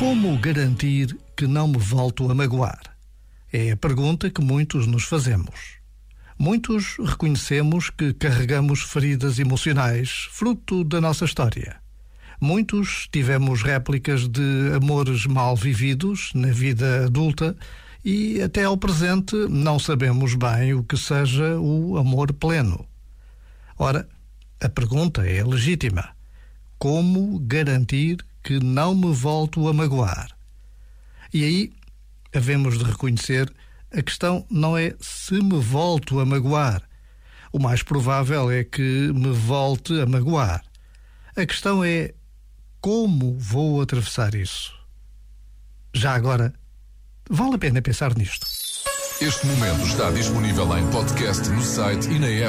Como garantir que não me volto a magoar? É a pergunta que muitos nos fazemos. Muitos reconhecemos que carregamos feridas emocionais, fruto da nossa história. Muitos tivemos réplicas de amores mal vividos na vida adulta e até ao presente não sabemos bem o que seja o amor pleno. Ora, a pergunta é legítima. Como garantir que não me volto a magoar. E aí, havemos de reconhecer, a questão não é se me volto a magoar. O mais provável é que me volte a magoar. A questão é como vou atravessar isso. Já agora, vale a pena pensar nisto. Este momento está disponível em podcast no site e na app.